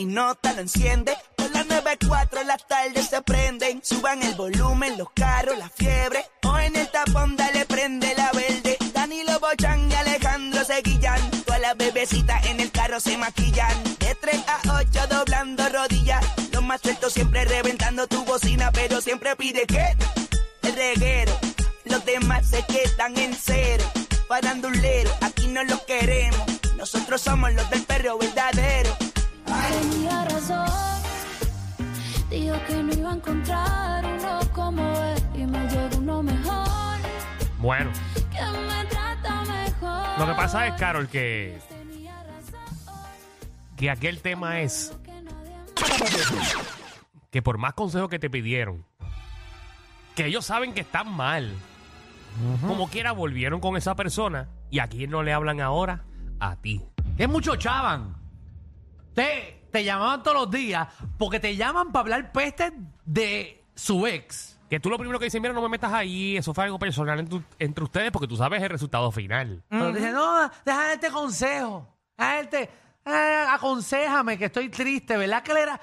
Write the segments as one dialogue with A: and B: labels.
A: y nota lo enciende. Con las 94 las tardes se prenden. Suban el volumen, los carros, la fiebre. O en el tapón dale prende la verde. Danilo Bochan y Alejandro Seguillan. Todas las bebecitas en el carro se maquillan. De 3 a 8 doblando rodillas. Los más sueltos siempre reventando tu bocina. Pero siempre pide que el reguero. Los demás se quedan en cero. Farandulero, aquí no lo queremos. Nosotros somos los del perro verdadero.
B: Tenía razón. Dijo que no iba a encontrar uno como él y me llegó uno mejor
C: Bueno,
B: que me trata mejor.
C: lo que pasa es, Carol, que,
B: Tenía razón.
C: que aquel tema es
B: Que nadie
C: que por más consejos que te pidieron, que ellos saben que están mal, como quiera volvieron con esa persona y a quién no le hablan ahora, a ti.
D: Es mucho chavan. Te, te llamaban todos los días porque te llaman para hablar peste de su ex.
C: Que tú lo primero que dices, mira, no me metas ahí, eso fue algo personal en entre ustedes porque tú sabes el resultado final.
D: Pero te dicen, no, deja este consejo. Deja este, eh, aconsejame que estoy triste, ¿verdad que él era?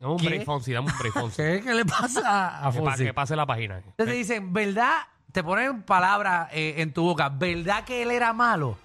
C: Dame un
D: ¿Qué?
C: break, Fonsi, dame un break, Fonsi.
D: ¿Qué, qué le pasa a
C: que, pa-
D: Fonsi?
C: que pase la página.
D: Entonces te dicen, ¿verdad? Te ponen palabras eh, en tu boca. ¿Verdad que él era malo?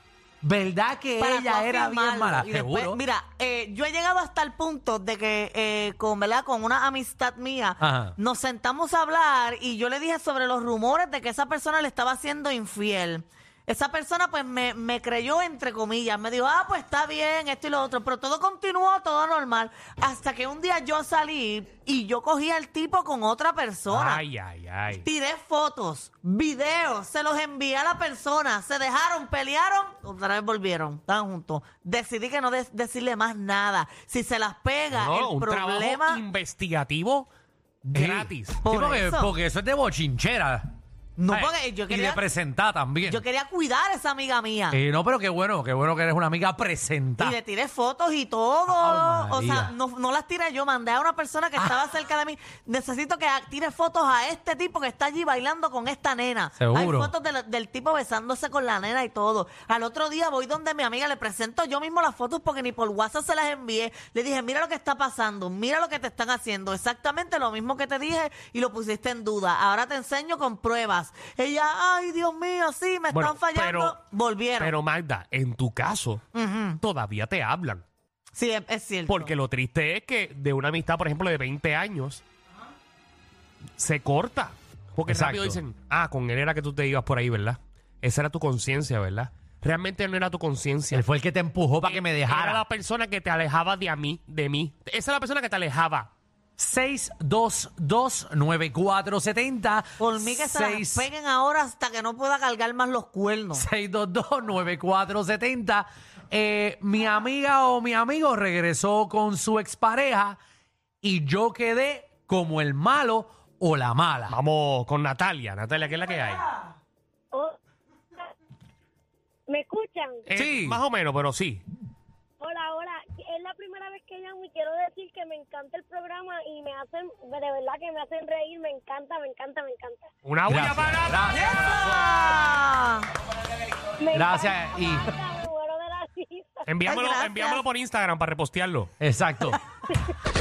D: ¿Verdad que
E: para
D: ella era bien
E: afirmarlo.
D: mala?
E: Y después,
D: Seguro.
E: mira, eh, yo he llegado hasta el punto de que eh, con, ¿verdad? con una amistad mía
D: Ajá.
E: nos sentamos a hablar y yo le dije sobre los rumores de que esa persona le estaba siendo infiel. Esa persona pues me, me creyó entre comillas, me dijo, ah, pues está bien, esto y lo otro, pero todo continuó, todo normal, hasta que un día yo salí y yo cogí al tipo con otra persona.
C: Ay, ay, ay.
E: Tiré fotos, videos, se los envié a la persona, se dejaron, pelearon, otra vez volvieron, estaban juntos. Decidí que no de- decirle más nada. Si se las pega,
C: No,
E: el
C: un
E: problema.
C: trabajo investigativo gratis.
D: Sí,
E: Por
D: porque,
E: eso.
D: porque eso es de bochinchera.
E: No,
D: Ay,
E: porque yo
D: Y de
E: quería,
D: presentar también.
E: yo quería cuidar a esa amiga mía.
D: Eh, no, pero qué bueno, qué bueno que eres una amiga
E: Y
D: presentada.
E: le tiré fotos y todo. O sea, no, no las tiré yo, mandé a una persona que estaba cerca de mí. Necesito que tire fotos a este tipo que está allí bailando con esta nena.
D: Seguro.
E: Hay fotos del tipo besándose con la nena y todo. Al otro día voy donde mi amiga, le presento yo mismo las fotos porque ni por WhatsApp se las envié. Le dije, mira lo que está pasando, mira lo que te están haciendo. Exactamente lo mismo que te dije y lo pusiste en duda. Ahora te enseño con pruebas. Ella, ay, Dios mío, sí, me
C: Bueno,
E: están fallando.
C: pero-
E: Volvieron.
C: Pero Magda, en tu caso,
E: Ujú.
C: todavía te hablan.
E: Sí, es, es cierto.
C: Porque lo triste es que de una amistad, por ejemplo, de 20 años, se corta. Porque
D: Exacto.
C: rápido dicen, ah, con él era que tú te ibas por ahí, ¿verdad? Esa era tu conciencia, ¿verdad? Realmente no era tu conciencia.
D: Él fue el que te empujó para que me
C: Era
D: dejara.
C: la persona que te alejaba de a mí, de mí. Esa era la persona que te alejaba.
D: 6229470.
E: Por mí que se las
D: Seis-
E: peguen ahora hasta que no pueda cargar más los cuernos.
D: 6229470. Eh, mi amiga o mi amigo regresó con su expareja y yo quedé como el malo o la mala.
C: Vamos con Natalia. Natalia, ¿qué es la que hay?
F: Oh. ¿Me escuchan?
C: Eh,
D: Sí.
C: Más o menos, pero sí.
F: Hola, hola. Es la primera vez que llamo y quiero decir que me encanta el programa y me hacen, de verdad que me hacen reír. Me encanta, me encanta, me encanta.
C: Una bulla
D: Gracias,
C: para
D: gracias.
F: Me
D: Gracias,
F: encanta,
D: y-
F: me encanta, me muero de la risa.
C: Enviámoslo,
E: gracias.
C: enviámoslo por Instagram para repostearlo.
D: Exacto.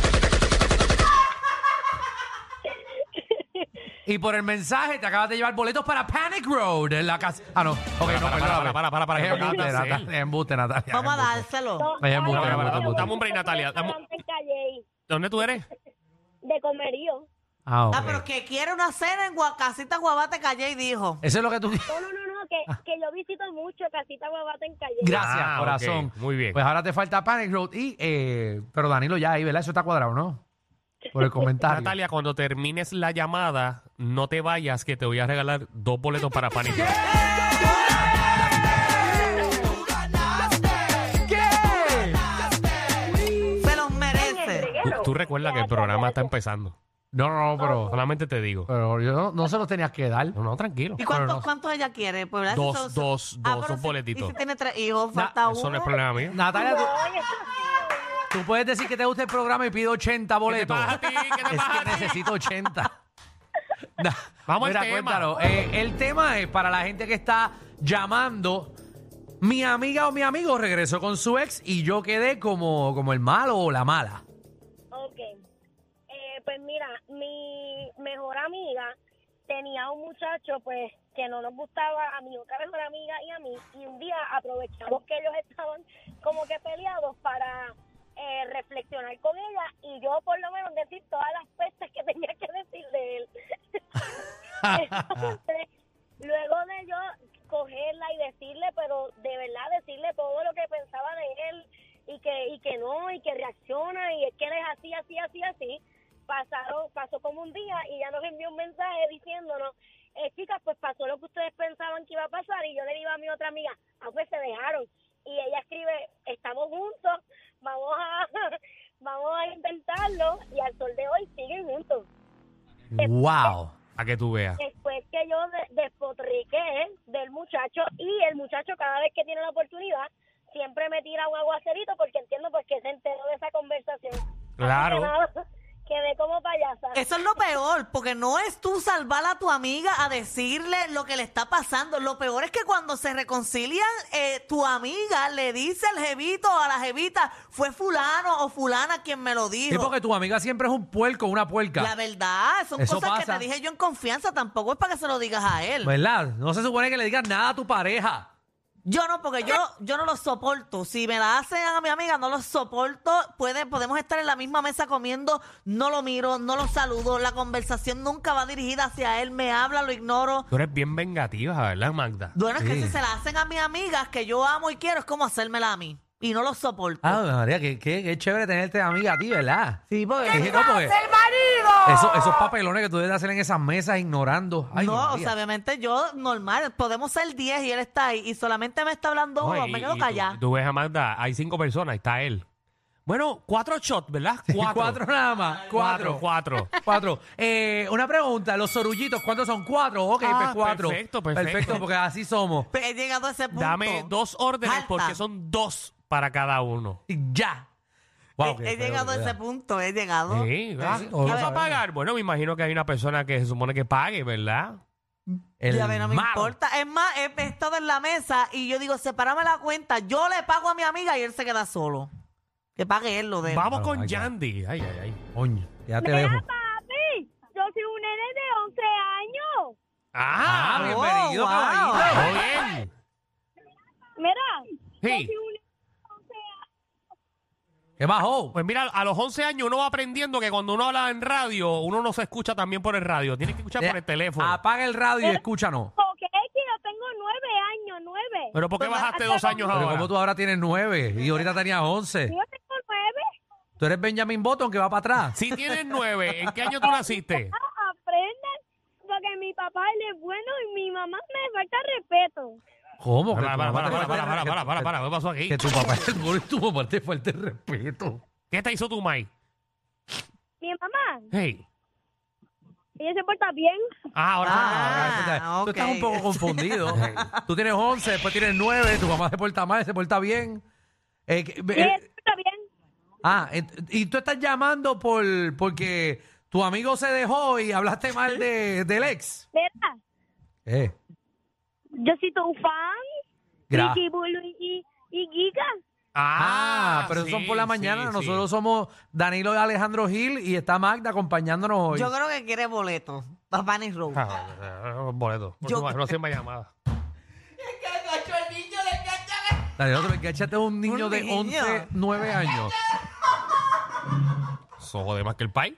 D: y por el mensaje te acabas de llevar boletos para Panic Road en la casa. Ah, no. Ok,
C: Para,
D: no,
C: para,
D: perdóname.
C: para, para, para, para,
D: Es
C: que
D: embuste. Natalia. Es embuste, Natalia.
E: Vamos a
D: es
E: dárselo.
F: Ay,
D: embuste, embuste,
F: no,
D: embuste.
C: Dame un break, Natalia, dame- ¿Dónde tú eres?
F: De comerío.
D: Ah, ok.
E: Ah, pero que quiere una cena en Guacasita Guabate Calle y dijo.
D: Eso es lo que tú...
F: No, no, no, no, que, que yo visito mucho Casita Guabata en Calle.
D: Gracias,
C: Ah,
D: corazón.
C: muy bien.
D: Pues ahora te falta Panic Road y... Eh, pero Danilo ya ahí, ¿verdad? Eso está cuadrado, ¿no? Por el comentario.
C: Natalia, cuando termines la llamada, no te vayas, que te voy a regalar dos boletos para Panic! Room.
E: Se los merece.
C: Tú, tú recuerda que el programa está empezando.
D: No, no, no, pero...
C: Solamente te digo.
D: Pero yo no, no se los tenías que dar.
C: No, no, tranquilo.
E: ¿Y cuántos,
D: Pero no-
E: cuántos ella quiere? Pues, ¿verdad?
C: Dos,
E: son-
C: dos,
E: Ah,
C: dos,
E: pero
C: un
E: si-
C: boletito.
E: Y si tiene tres hijos,
D: Na-
E: falta
C: Eso
E: uno.
C: no es problema mío.
D: Natalia, tú,
F: Oye,
D: tú puedes decir que te gusta el programa y pido 80 boletos.
C: pasa a ti? ¿Qué te
D: es
C: pasa a
D: que
C: ti?
D: necesito 80. Na-
C: Vamos al
D: Mira,
C: tema.
D: cuéntalo. Eh, el tema es para la gente que está llamando. Mi amiga o mi amigo regresó con su ex y yo quedé como, como el malo o la mala.
F: Ok. Eh, pues mira, mi mejor amiga tenía un muchacho pues que no nos gustaba a mi otra mejor amiga y a mí y un día aprovechamos que ellos estaban como que peleados para eh, reflexionar con ella y yo por lo menos decir todas las pestes que tenía que decir de él. Luego de yo cogerla y decirle, pero de verdad decirle todo lo que pensaba de él y que y que no y que reacciona y es que él es así, así, así, así, pasaron pasó como un día y ya nos envió un mensaje diciéndonos, eh, chicas, pues pasó lo que ustedes pensaban que iba a pasar y yo le digo a mi otra amiga, ah, pues se dejaron. Y ella escribe, estamos juntos, vamos a, vamos a intentarlo y al sol de hoy siguen juntos.
D: Wow.
C: A que tú veas.
F: Después que yo de- despotriqué del muchacho y el muchacho cada vez que tiene la oportunidad siempre me tira un aguacerito porque entiendo pues que se enteró de esa conversación. Así
C: Claro.
F: que nada, Quedé como payasa.
E: Eso es lo peor, porque no es tú salvar a tu amiga a decirle lo que le está pasando. Lo peor es que cuando se reconcilian, eh, tu amiga le dice al jevito o a la jevita, fue fulano o fulana quien me lo
D: Sí,
E: dijo.
D: porque tu amiga siempre es un puerco, una puerca.
E: La verdad, son
D: Eso
E: cosas que te dije yo en confianza, tampoco es para que se lo digas a él.
D: ¿Verdad? No se supone que le digas nada a tu pareja.
E: Yo no, porque yo, yo no lo soporto. Si me la hacen a mi amiga, no lo soporto. Puede, podemos estar en la misma mesa comiendo, no lo miro, no lo saludo. La conversación nunca va dirigida hacia él. Me habla, lo ignoro.
C: Tú eres bien vengativa, ¿verdad, Magda?
E: Bueno, es que
D: Sí.
E: si se la hacen a mis amigas que yo amo y quiero, es como hacérmela a mí. Y no lo soporto.
D: Ah, María, qué, qué, qué chévere tenerte amiga a ti, ¿verdad?
E: sí, porque...
D: Sí, no, porque eso- esos papelones que tú debes hacer en esas mesas ignorando. Ay,
E: no, o sea, obviamente yo, normal, podemos ser 10 y él está ahí y solamente me está hablando
C: No,
E: uno,
C: y-
E: me quedo callada.
C: Tú, tú ves a Magda, hay cinco personas, está él. Bueno, cuatro shots, ¿verdad? Cuatro.
D: Cuatro nada más. Cuatro.
C: Cuatro.
D: Cuatro. Eh, una pregunta, los sorullitos, ¿cuántos son? Cuatro. Ok,
C: Ah,
D: pues cuatro.
C: perfecto, perfecto.
D: Perfecto, porque así somos.
E: He llegado a ese punto.
C: Dame dos órdenes
E: Alta.
C: porque son dos para cada uno.
D: Ya. Wow,
E: he,
D: qué
E: llegado a ese punto, he llegado.
C: Sí, ¿verdad?
D: Sí,
C: ¿Quién
D: todos
C: va a pagar? Bueno, me imagino que hay una persona que se supone que pague, ¿verdad?
D: El
E: no me
D: malo.
E: importa. Es más, he, estado en la mesa y yo digo, sepárame la cuenta. Yo le pago a mi amiga y él se queda solo. Que pague él lo de él.
C: Vamos
D: Oh,
C: con. Yandy. Ay, ay, ay.
D: Coño, ya te
F: Mira,
D: dejo.
F: papi, yo soy un nene de 11 años.
C: Ah,
D: Ah,
C: bien.
D: bienvenido,
E: wow.
D: caballito.
C: Todo bien.
F: Mira, yo
C: Sí.
F: soy un nene de 11 años.
D: ¿Qué bajó?
C: Pues mira, a los 11 años uno va aprendiendo que cuando uno habla en radio, uno no se escucha también por el radio. Tiene que escuchar por el teléfono.
D: Apaga el radio y escúchanos.
F: Porque es que yo tengo 9 años, 9.
C: Pero ¿por qué
E: Pues,
C: bajaste
F: hasta
C: dos años
D: Pero
C: ahora?
D: como tú ahora tienes nueve y ahorita tenías once.
F: Yo tengo 9.
D: Tú eres Benjamin Button que va para atrás.
C: Si tienes nueve, ¿en qué año tú naciste?
F: Ah, aprendan. Porque mi papá él es bueno y mi mamá me falta respeto.
D: ¿Cómo?
C: Para, para, para, para, para,
D: el-
C: para, para, para, ¿qué pasó aquí?
D: Que tu papá es el bueno y tu mamá te falta el respeto.
C: ¿Qué te hizo tu Mai?
F: Mi mamá,
C: Hey.
F: ella se porta bien.
C: Ah, ahora.
E: Ah,
D: Tú estás un poco confundido. Tú tienes 11, después tienes 9, tu mamá se porta mal, se porta bien. Eh, que- eh,
F: ella se porta bien.
D: ah, ent- y tú estás llamando por porque tu amigo se dejó y hablaste mal de, del ex.
F: Mira,
D: Eh,
F: yo soy tu fan.
D: gra-
F: Ricky Bulu y, y, y Giga.
D: Ah, pero
C: sí,
D: son por la mañana.
C: sí.
D: Nosotros somos Danilo y Alejandro Gil y está Magda acompañándonos hoy.
E: Yo creo que quiere boleto. Papá ni Road.
C: Ah, boleto.
E: Yo-
C: No, no siempre llamada.
D: Danilo, tú me enganchaste a un niño
E: Un
D: de
E: niño.
D: 11, 9 años.
C: Eso jode más que el pai.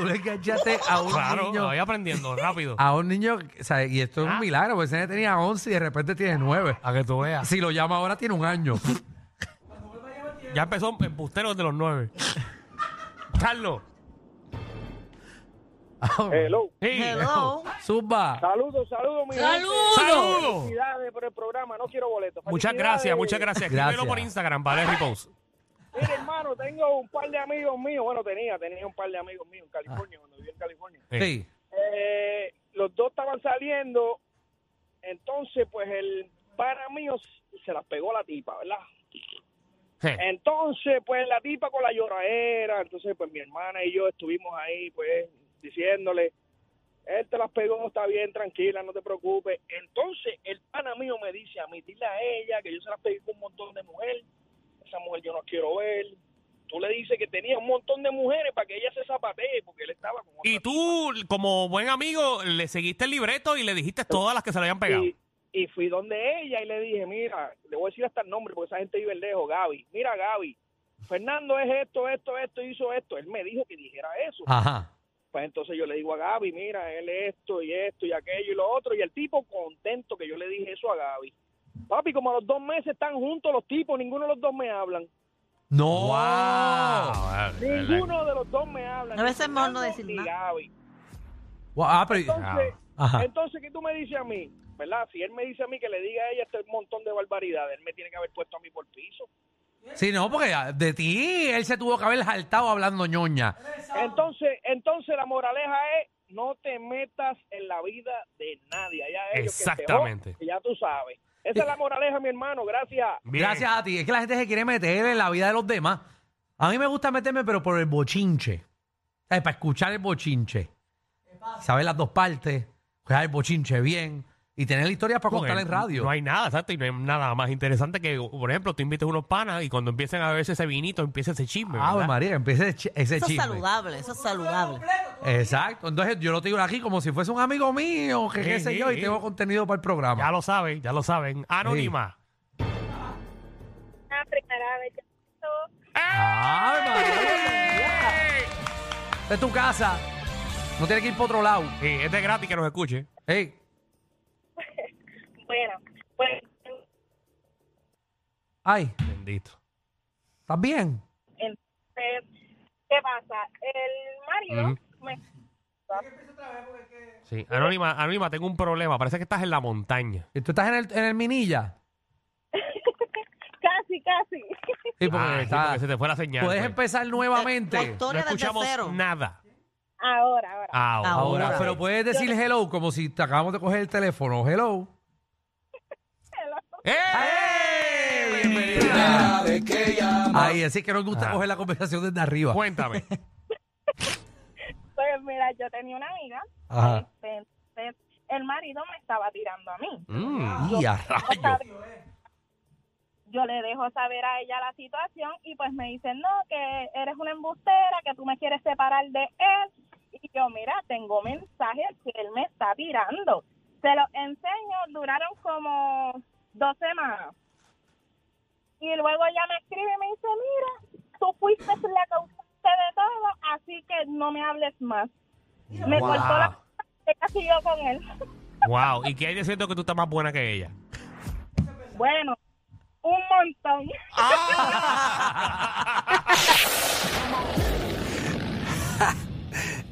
D: Tú le enganchaste a un
C: Claro,
D: niño.
C: voy aprendiendo rápido.
D: A un niño, o sea, y esto es un
C: Ah.
D: milagro, porque ese niño tenía 11 y de repente tiene 9.
C: A que tú veas.
D: Si lo llama ahora tiene un año.
C: Ya empezó embustero de los nueve. Carlos.
G: Hello.
C: Sí.
E: Hello.
D: Zumba.
G: Saludos, saludos, mi
C: ¡Saludos!
G: Felicidades por el programa, no quiero boletos.
C: Muchas
G: Felicidades.
C: gracias, muchas gracias. Escríbelo
D: Gracias.
C: por Instagram para el repost.
G: Mire, hermano, tengo un par de amigos míos, bueno, tenía, tenía un par de amigos míos en California, cuando vivía en California.
D: Sí.
G: Eh, los dos estaban saliendo, entonces, pues, el para mío se las pegó la tipa, ¿verdad?
C: Sí.
G: Entonces, pues, la tipa con la lloradera, entonces, pues, mi hermana y yo estuvimos ahí, pues, diciéndole, él te las pegó, está bien, tranquila, no te preocupes. Entonces, el pana mío me dice a mí, dile a ella que yo se las pegué con un montón de mujeres. Esa mujer yo no quiero ver. Tú le dices que tenía un montón de mujeres para que ella se zapatee, porque él estaba con otra
C: Y tú, como buen amigo, le seguiste el libreto y le dijiste todas las que se le habían pegado.
G: Y, y fui donde ella y le dije, mira, le voy a decir hasta el nombre porque esa gente vive lejos, Gaby. Mira, Gaby, Fernando es esto, esto, esto, hizo esto. Él me dijo que dijera eso.
D: Ajá.
G: Pues entonces yo le digo a Gaby, mira, él es esto y esto y aquello y lo otro. Y el tipo contento que yo le dije eso a Gaby. Papi, como a los dos meses están juntos los tipos, ninguno de los dos me hablan.
D: No.
G: Ninguno de los dos me hablan.
E: A veces es mejor no decir
G: ni
E: nada.
G: Gaby.
D: Wow, ah, pero-
G: Entonces,
D: Ajá.
G: entonces, ¿qué tú me dices a mí? ¿Verdad? Si él me dice a mí que le diga a ella este montón de barbaridades, él me tiene que haber puesto a mí por piso.
D: Sí, no, porque de ti él se tuvo que haber saltado hablando ñoña.
G: Entonces, entonces la moraleja es no te metas en la vida de nadie. Allá ellos que se
C: Exactamente.
G: que ya tú sabes. Esa es la moraleja, mi hermano. Gracias.
D: Gracias a ti. Es que la gente se quiere meter en la vida de los demás. A mí me gusta meterme, pero por el bochinche. ¿Sabes? Para escuchar el bochinche. Saber las dos partes, jugar el bochinche bien y tener la historia para contar en radio.
C: No hay nada, exacto, y no hay nada más interesante que, por ejemplo, tú invites unos panas y cuando empiecen a beberse ese vinito, empieza ese chisme. ¿verdad?
D: María, empieza ese chi- ese
E: Eso es saludable, eso es saludable.
D: Exacto. Entonces yo lo tengo aquí como si fuese un amigo mío, que qué
C: Sí,
D: sé yo, y tengo contenido para el programa.
C: Ya lo saben, ya lo saben. Anónima.
H: La primera vez que
D: ¡Ave María! Esta es tu casa. No tiene que ir para otro lado.
C: Sí, es de gratis que nos escuche.
D: Ey,
H: Bueno, pues
D: ay,
C: Bendito.
D: ¿estás bien?
H: entonces, ¿qué pasa? El marido
C: Ujú.
H: me
C: Sí, Anónima, Anónima, tengo un problema. Parece que estás en la montaña.
D: ¿Y tú estás en el, en el Minilla?
H: casi, casi.
D: Sí, porque
C: Ah, sí,
D: está-
C: porque se te fue la señal.
D: puedes
C: pues.
D: empezar
E: La
D: nuevamente.
C: No escuchamos
E: cero.
C: nada.
H: Ahora, ahora.
C: Ahora.
D: Ahora,
E: Ahora.
D: pero puedes decir hello como si te acabamos de coger el teléfono. Hello.
C: ¡Eh!
D: Bienvenida. Ay, así que nos gusta
C: Ah.
D: coger la conversación desde arriba.
C: Cuéntame.
H: Pues mira, yo tenía una amiga.
D: Ajá.
H: este, entonces, el marido me estaba tirando a mí.
C: Mm.
D: Y a rayos.
H: Yo le dejo saber a ella la situación y pues me dice, no, que eres una embustera, que tú me quieres separar de él. Y yo, mira, tengo mensajes que él me está tirando. Se los enseño, duraron como dos semanas. Y luego ella me escribe y me dice, mira, tú fuiste la causante de todo, así que no me hables más. Me
C: Wow.
H: cortó la... Ella siguió con él.
C: Wow. ¿Y qué hay de cierto que tú estás más buena que ella?
H: Bueno, un montón.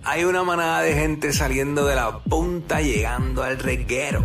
I: Hay una manada de gente saliendo de la punta llegando al reguero.